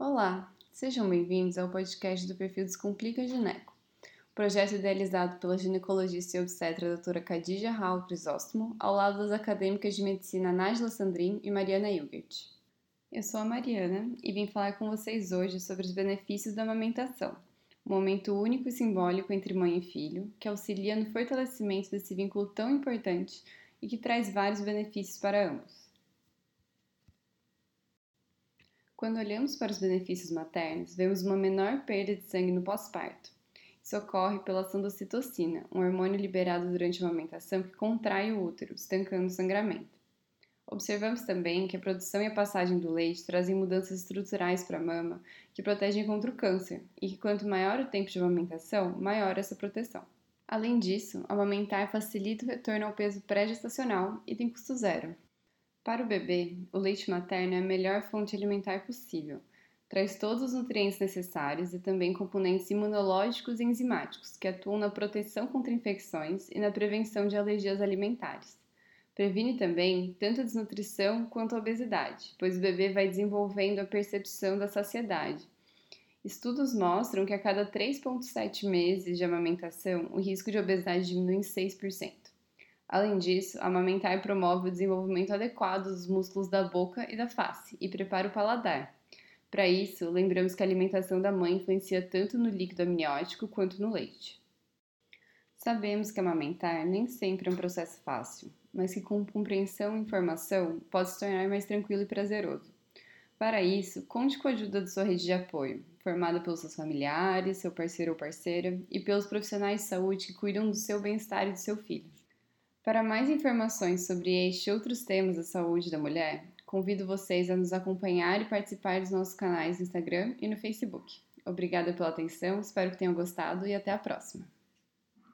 Olá, sejam bem-vindos ao podcast do perfil Descomplica Gineco, projeto idealizado pela ginecologista e obstetra doutora Khadija Raul Crisóstomo, ao lado das acadêmicas de medicina Nájila Sandrin e Mariana Hilgert. Eu sou a Mariana e vim falar com vocês hoje sobre os benefícios da amamentação, um momento único e simbólico entre mãe e filho, que auxilia no fortalecimento desse vínculo tão importante e que traz vários benefícios para ambos. Quando olhamos para os benefícios maternos, vemos uma menor perda de sangue no pós-parto. Isso ocorre pela ação da citocina, um hormônio liberado durante a amamentação que contrai o útero, estancando o sangramento. Observamos também que a produção e a passagem do leite trazem mudanças estruturais para a mama que protegem contra o câncer e que quanto maior o tempo de amamentação, maior essa proteção. Além disso, amamentar facilita o retorno ao peso pré-gestacional e tem custo zero. Para o bebê, o leite materno é a melhor fonte alimentar possível. Traz todos os nutrientes necessários e também componentes imunológicos e enzimáticos que atuam na proteção contra infecções e na prevenção de alergias alimentares. Previne também tanto a desnutrição quanto a obesidade, pois o bebê vai desenvolvendo a percepção da saciedade. Estudos mostram que a cada 3,7 meses de amamentação, o risco de obesidade diminui em 6%. Além disso, amamentar promove o desenvolvimento adequado dos músculos da boca e da face e prepara o paladar. Para isso, lembramos que a alimentação da mãe influencia tanto no líquido amniótico quanto no leite. Sabemos que amamentar nem sempre é um processo fácil, mas que com compreensão e informação pode se tornar mais tranquilo e prazeroso. Para isso, conte com a ajuda de sua rede de apoio, formada pelos seus familiares, seu parceiro ou parceira e pelos profissionais de saúde que cuidam do seu bem-estar e do seu filho. Para mais informações sobre este e outros temas da saúde da mulher, convido vocês a nos acompanhar e participar dos nossos canais no Instagram e no Facebook. Obrigada pela atenção, espero que tenham gostado e até a próxima!